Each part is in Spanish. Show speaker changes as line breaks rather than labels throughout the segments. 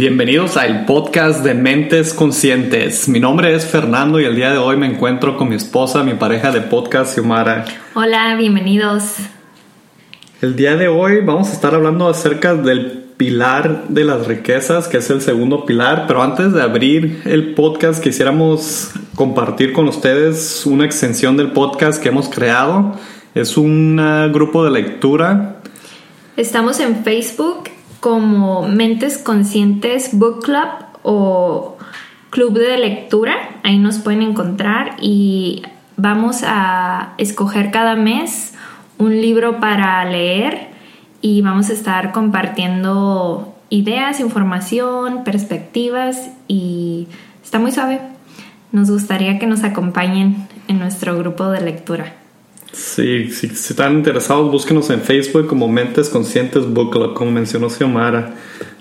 Bienvenidos al podcast de Mentes Conscientes. Mi nombre es Fernando y el día de hoy me encuentro con mi esposa, mi pareja de podcast, Xiomara.
Hola, bienvenidos.
El día de hoy vamos a estar hablando acerca del pilar de las riquezas, que es el segundo pilar, pero antes de abrir el podcast quisiéramos compartir con ustedes una extensión del podcast que hemos creado. Es un grupo de lectura.
Estamos en Facebook como Mentes Conscientes Book Club o Club de Lectura. Ahí nos pueden encontrar y vamos a escoger cada mes un libro para leer y vamos a estar compartiendo ideas, información, perspectivas y está muy suave. Nos gustaría que nos acompañen en nuestro grupo de lectura.
Sí, si están interesados, búsquenos en Facebook como Mentes Conscientes Book Club, como mencionó Xiomara.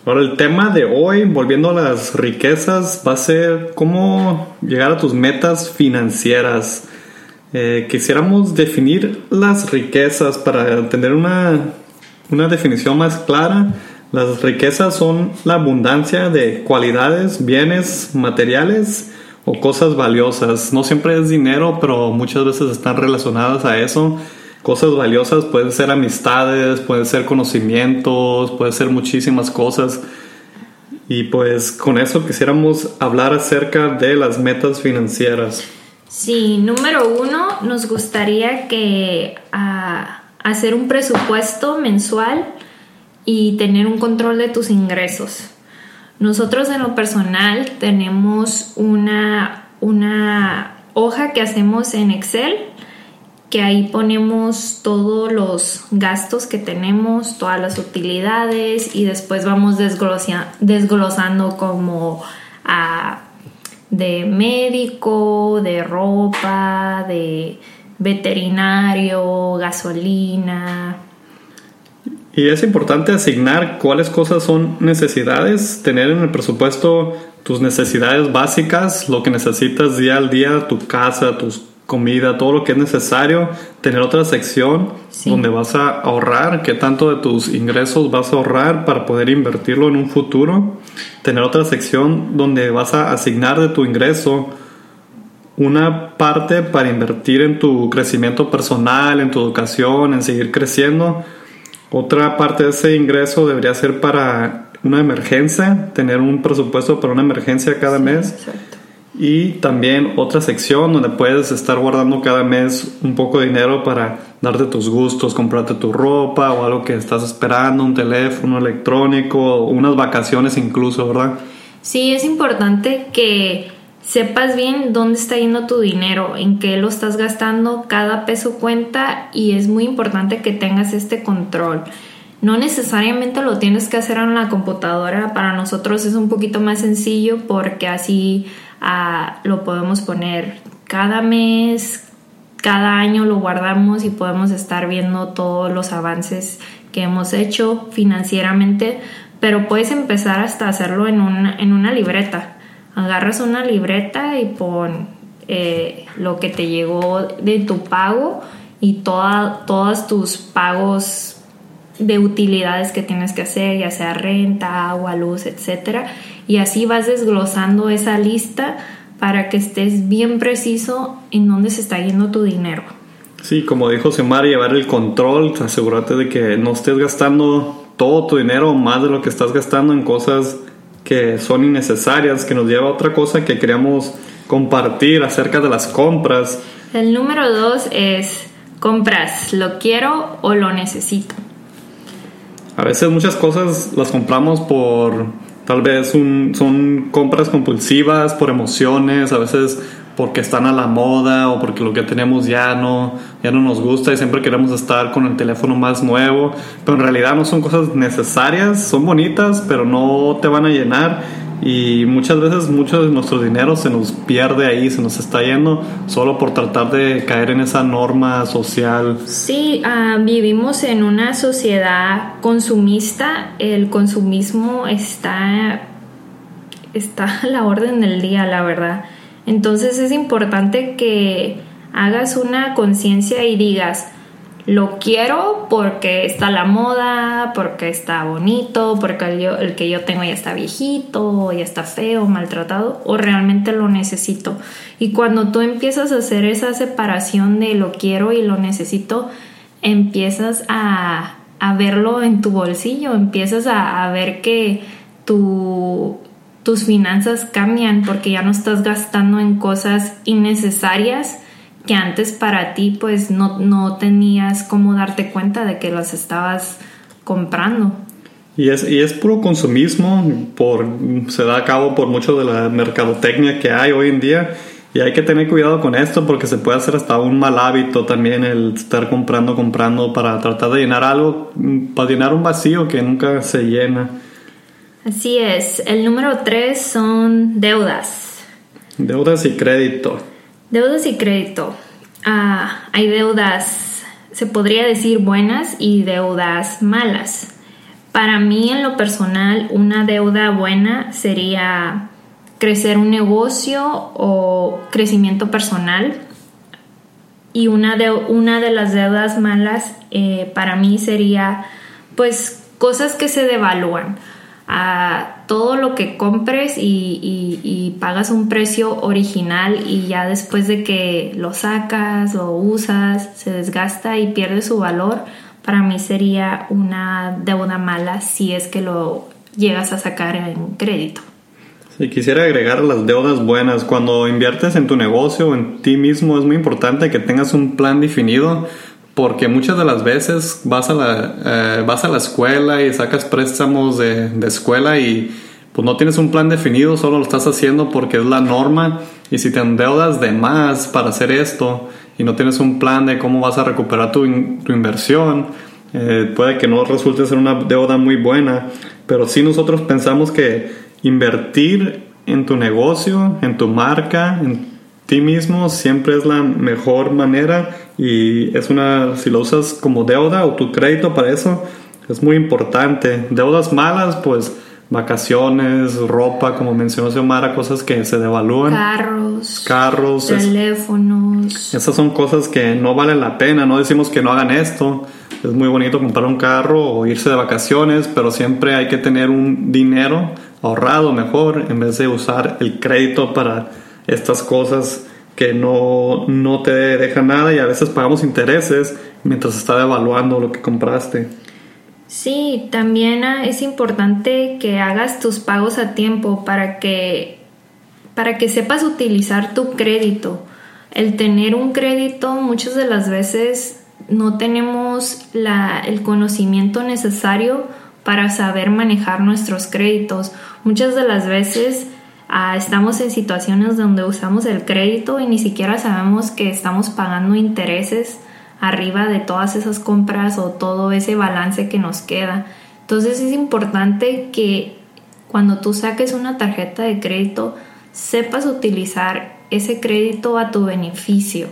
Ahora, el tema de hoy, volviendo a las riquezas, va a ser cómo llegar a tus metas financieras. Eh, quisiéramos definir las riquezas para tener una, una definición más clara. Las riquezas son la abundancia de cualidades, bienes, materiales o cosas valiosas. No siempre es dinero, pero muchas veces están relacionadas a eso. Cosas valiosas pueden ser amistades, pueden ser conocimientos, pueden ser muchísimas cosas. Y pues con eso quisiéramos hablar acerca de las metas financieras.
Sí, número uno, nos gustaría que ah, hacer un presupuesto mensual y tener un control de tus ingresos. Nosotros en lo personal tenemos una, una hoja que hacemos en Excel, que ahí ponemos todos los gastos que tenemos, todas las utilidades y después vamos desglosando como a, de médico, de ropa, de veterinario, gasolina,
y es importante asignar cuáles cosas son necesidades, tener en el presupuesto tus necesidades básicas, lo que necesitas día al día, tu casa, tus comida, todo lo que es necesario, tener otra sección donde vas a ahorrar, qué tanto de tus ingresos vas a ahorrar para poder invertirlo en un futuro, tener otra sección donde vas a asignar de tu ingreso una parte para invertir en tu crecimiento personal, en tu educación, en seguir creciendo, otra parte de ese ingreso debería ser para una emergencia, tener un presupuesto para una emergencia cada mes. Y también otra sección donde puedes estar guardando cada mes un poco de dinero para darte tus gustos, comprarte tu ropa o algo que estás esperando, un teléfono electrónico, unas vacaciones incluso, ¿verdad?
Sí, es importante que sepas bien dónde está yendo tu dinero, en qué lo estás gastando, cada peso cuenta y es muy importante que tengas este control. No necesariamente lo tienes que hacer en la computadora, para nosotros es un poquito más sencillo porque así ah, lo podemos poner cada mes, cada año lo guardamos y podemos estar viendo todos los avances que hemos hecho financieramente, pero puedes empezar hasta hacerlo en en una libreta agarras una libreta y pon eh, lo que te llegó de tu pago y toda, todos tus pagos de utilidades que tienes que hacer, ya sea renta, agua, luz, etc. Y así vas desglosando esa lista para que estés bien preciso en dónde se está yendo tu dinero.
Sí, como dijo Semar, llevar el control, asegúrate de que no estés gastando todo tu dinero más de lo que estás gastando en cosas que son innecesarias, que nos lleva a otra cosa que queríamos compartir acerca de las compras.
El número dos es compras, lo quiero o lo necesito.
A veces muchas cosas las compramos por, tal vez son compras compulsivas, por emociones, a veces porque están a la moda o porque lo que tenemos ya no, ya no nos gusta y siempre queremos estar con el teléfono más nuevo, pero en realidad no son cosas necesarias, son bonitas, pero no te van a llenar y muchas veces mucho de nuestro dinero se nos pierde ahí, se nos está yendo solo por tratar de caer en esa norma social.
Sí, ah, vivimos en una sociedad consumista, el consumismo está, está a la orden del día, la verdad. Entonces es importante que hagas una conciencia y digas, lo quiero porque está la moda, porque está bonito, porque el, el, que yo tengo ya está viejito, ya está feo, maltratado, o realmente lo necesito. Y cuando tú empiezas a hacer esa separación de lo quiero y lo necesito, empiezas a, a verlo en tu bolsillo, empiezas a, a ver que tu, tus finanzas cambian porque ya no estás gastando en cosas innecesarias que antes para ti pues no, no tenías cómo darte cuenta de que las estabas comprando.
Y es, y es puro consumismo, por, se da a cabo por mucho de la mercadotecnia que hay hoy en día. Y hay que tener cuidado con esto porque se puede hacer hasta un mal hábito también el estar comprando, comprando para tratar de llenar algo, para llenar un vacío que nunca se llena.
Así es. El número tres son deudas.
Deudas y crédito.
Deudas y crédito. Ah, hay deudas, se podría decir buenas y deudas malas. Para mí en lo personal, una deuda buena sería crecer un negocio o crecimiento personal. Y una de, una de las deudas malas eh, para mí sería pues cosas que se devalúan a todo lo que compres y, pagas un precio original y ya después de que lo sacas o usas se desgasta y pierde su valor, para mí sería una deuda mala si es que lo llegas a sacar en crédito.
Si quisiera agregar las deudas buenas. Cuando inviertes en tu negocio o en ti mismo es muy importante que tengas un plan definido porque muchas de las veces vas a la, eh, vas a la escuela y sacas préstamos de, de, escuela y pues no tienes un plan definido, solo lo estás haciendo porque es la norma. Y si te endeudas de más para hacer esto y no tienes un plan de cómo vas a recuperar tu, tu inversión, eh, puede que no resulte ser una deuda muy buena, pero si nosotros pensamos que invertir en tu negocio, en tu marca, en ti mismo siempre es la mejor manera y es una, si lo usas como deuda o tu crédito para eso, es muy importante. Deudas malas, pues vacaciones, ropa, como mencionó Xiomara, cosas que se devalúan.
Carros.
Carros.
Teléfonos.
esas son cosas que no valen la pena, no decimos que no hagan esto. Es muy bonito comprar un carro o irse de vacaciones, pero siempre hay que tener un dinero ahorrado mejor en vez de usar el crédito para estas cosas que no, no te dejan nada y a veces pagamos intereses mientras está devaluando lo que compraste.
Sí, también ah, es importante que hagas tus pagos a tiempo para que, para que sepas utilizar tu crédito. El tener un crédito muchas de las veces no tenemos la, el conocimiento necesario para saber manejar nuestros créditos. Muchas de las veces Ah, estamos en situaciones donde usamos el crédito y ni siquiera sabemos que estamos pagando intereses arriba de todas esas compras o todo ese balance que nos queda. Entonces es importante que cuando tú saques una tarjeta de crédito sepas utilizar ese crédito a tu beneficio.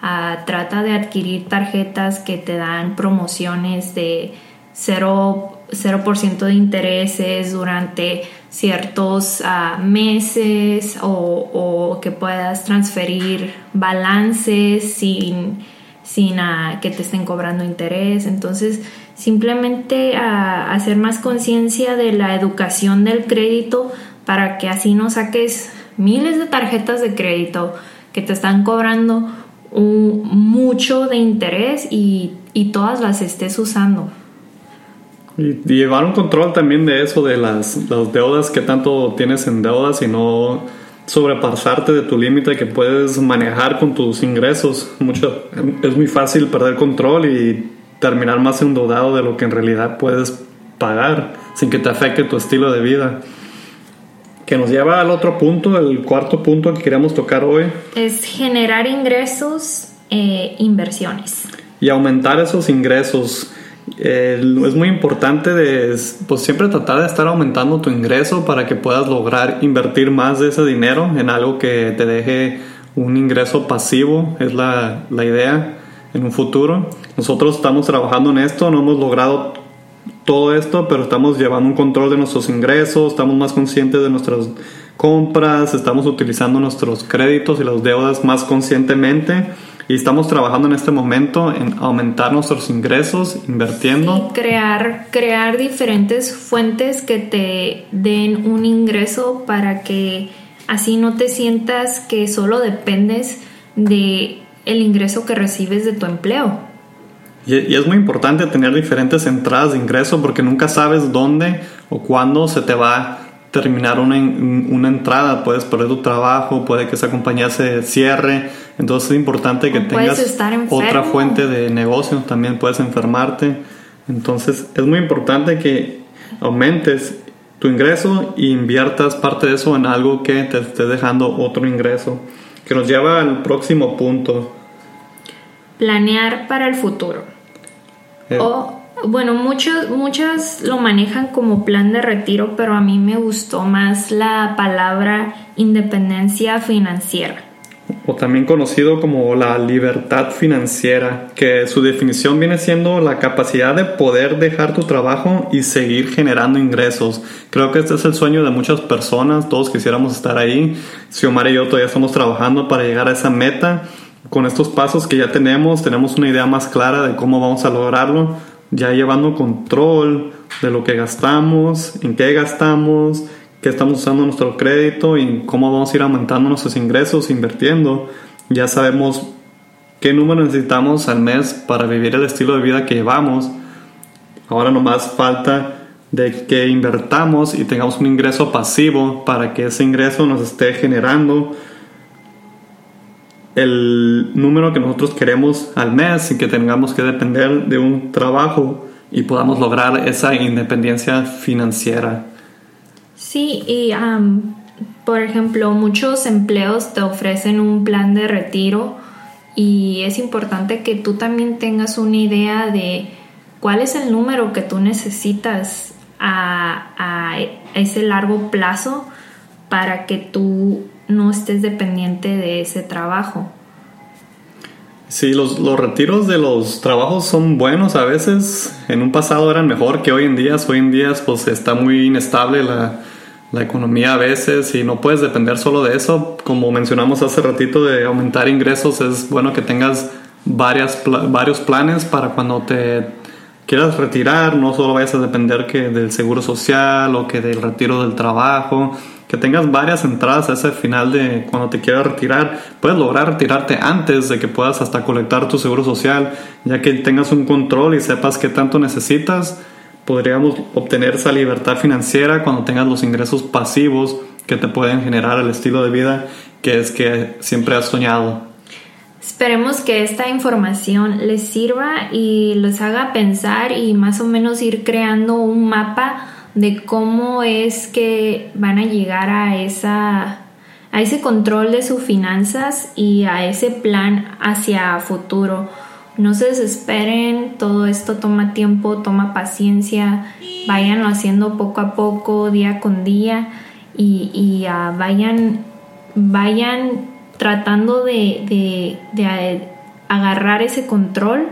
Ah, trata de adquirir tarjetas que te dan promociones de 0%, 0 de intereses durante ciertos ah, meses o, que puedas transferir balances sin, sin ah, que te estén cobrando interés. Entonces, simplemente ah, hacer más conciencia de la educación del crédito para que así no saques miles de tarjetas de crédito que te están cobrando mucho de interés y, y todas las estés usando.
Y, llevar un control también de eso, de las, las deudas que tanto tienes en deudas y no sobrepasarte de tu límite que puedes manejar con tus ingresos. Mucho, es muy fácil perder control y terminar más endeudado de lo que en realidad puedes pagar sin que te afecte tu estilo de vida. Que nos lleva al otro punto, el cuarto punto que queríamos tocar hoy.
Es generar ingresos, e inversiones.
Y aumentar esos ingresos es muy importante de, pues siempre tratar de estar aumentando tu ingreso para que puedas lograr invertir más de ese dinero en algo que te deje un ingreso pasivo, es la, la idea en un futuro. Nosotros estamos trabajando en esto, no hemos logrado todo esto, pero estamos llevando un control de nuestros ingresos, estamos más conscientes de nuestras compras, estamos utilizando nuestros créditos y las deudas más conscientemente y estamos trabajando en este momento en aumentar nuestros ingresos, invirtiendo.
Y crear, crear diferentes fuentes que te den un ingreso para que así no te sientas que solo dependes de el ingreso que recibes de tu empleo.
Y, y, es muy importante tener diferentes entradas de ingreso porque nunca sabes dónde o cuándo se te va terminar una, una, entrada, puedes perder tu trabajo, puede que esa compañía se cierre, entonces es importante que tengas otra fuente de negocio, también puedes enfermarte, entonces es muy importante que aumentes tu ingreso e inviertas parte de eso en algo que te esté dejando otro ingreso, que nos lleva al próximo punto.
Planear para el futuro. Eh, o bueno, muchos, muchas lo manejan como plan de retiro, pero a mí me gustó más la palabra independencia financiera.
O también conocido como la libertad financiera, que su definición viene siendo la capacidad de poder dejar tu trabajo y seguir generando ingresos. Creo que este es el sueño de muchas personas, todos quisiéramos estar ahí. Xiomara y yo todavía estamos trabajando para llegar a esa meta. Con estos pasos que ya tenemos, tenemos una idea más clara de cómo vamos a lograrlo ya llevando control de lo que gastamos, en qué gastamos, qué estamos usando nuestro crédito y cómo vamos a ir aumentando nuestros ingresos invirtiendo. Ya sabemos qué número necesitamos al mes para vivir el estilo de vida que llevamos. Ahora nomás falta de que invertamos y tengamos un ingreso pasivo para que ese ingreso nos esté generando el número que nosotros queremos al mes y que tengamos que depender de un trabajo y podamos lograr esa independencia financiera.
Sí, y por ejemplo, muchos empleos te ofrecen un plan de retiro y es importante que tú también tengas una idea de cuál es el número que tú necesitas a, a ese largo plazo para que tú no estés dependiente de ese trabajo.
Sí, los, los, retiros de los trabajos son buenos a veces. En un pasado eran mejor que hoy en día. Hoy en día pues está muy inestable la, la economía a veces y no puedes depender solo de eso. Como mencionamos hace ratito de aumentar ingresos, es bueno que tengas varias, varios planes para cuando te quieras retirar, no solo vayas a depender que del seguro social o que del retiro del trabajo que tengas varias entradas a ese final de cuando te quieras retirar. Puedes lograr retirarte antes de que puedas hasta colectar tu seguro social, ya que tengas un control y sepas qué tanto necesitas. Podríamos obtener esa libertad financiera cuando tengas los ingresos pasivos que te pueden generar el estilo de vida que es que siempre has soñado.
Esperemos que esta información les sirva y les haga pensar y más o menos ir creando un mapa de cómo es que van a llegar a esa a ese control de sus finanzas y a ese plan hacia futuro. No se desesperen, todo esto toma tiempo, toma paciencia, váyanlo haciendo poco a poco, día con día y, ah, vayan, vayan tratando de, agarrar ese control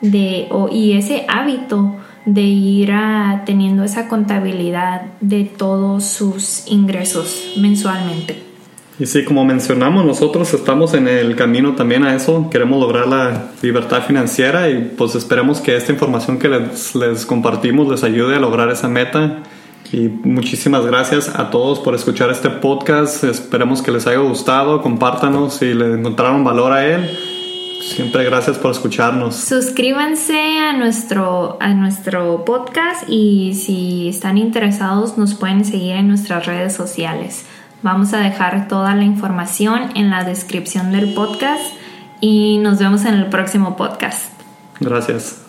de, y ese hábito de ir a, teniendo esa contabilidad de todos sus ingresos mensualmente.
Y sí, como mencionamos, nosotros estamos en el camino también a eso. Queremos lograr la libertad financiera y pues esperemos que esta información que les, les compartimos les ayude a lograr esa meta. Y muchísimas gracias a todos por escuchar este podcast. Esperemos que les haya gustado. Compártanos si le encontraron valor a él. Siempre gracias por escucharnos.
Suscríbanse a nuestro, a nuestro podcast y si están interesados nos pueden seguir en nuestras redes sociales. Vamos a dejar toda la información en la descripción del podcast y nos vemos en el próximo podcast.
Gracias.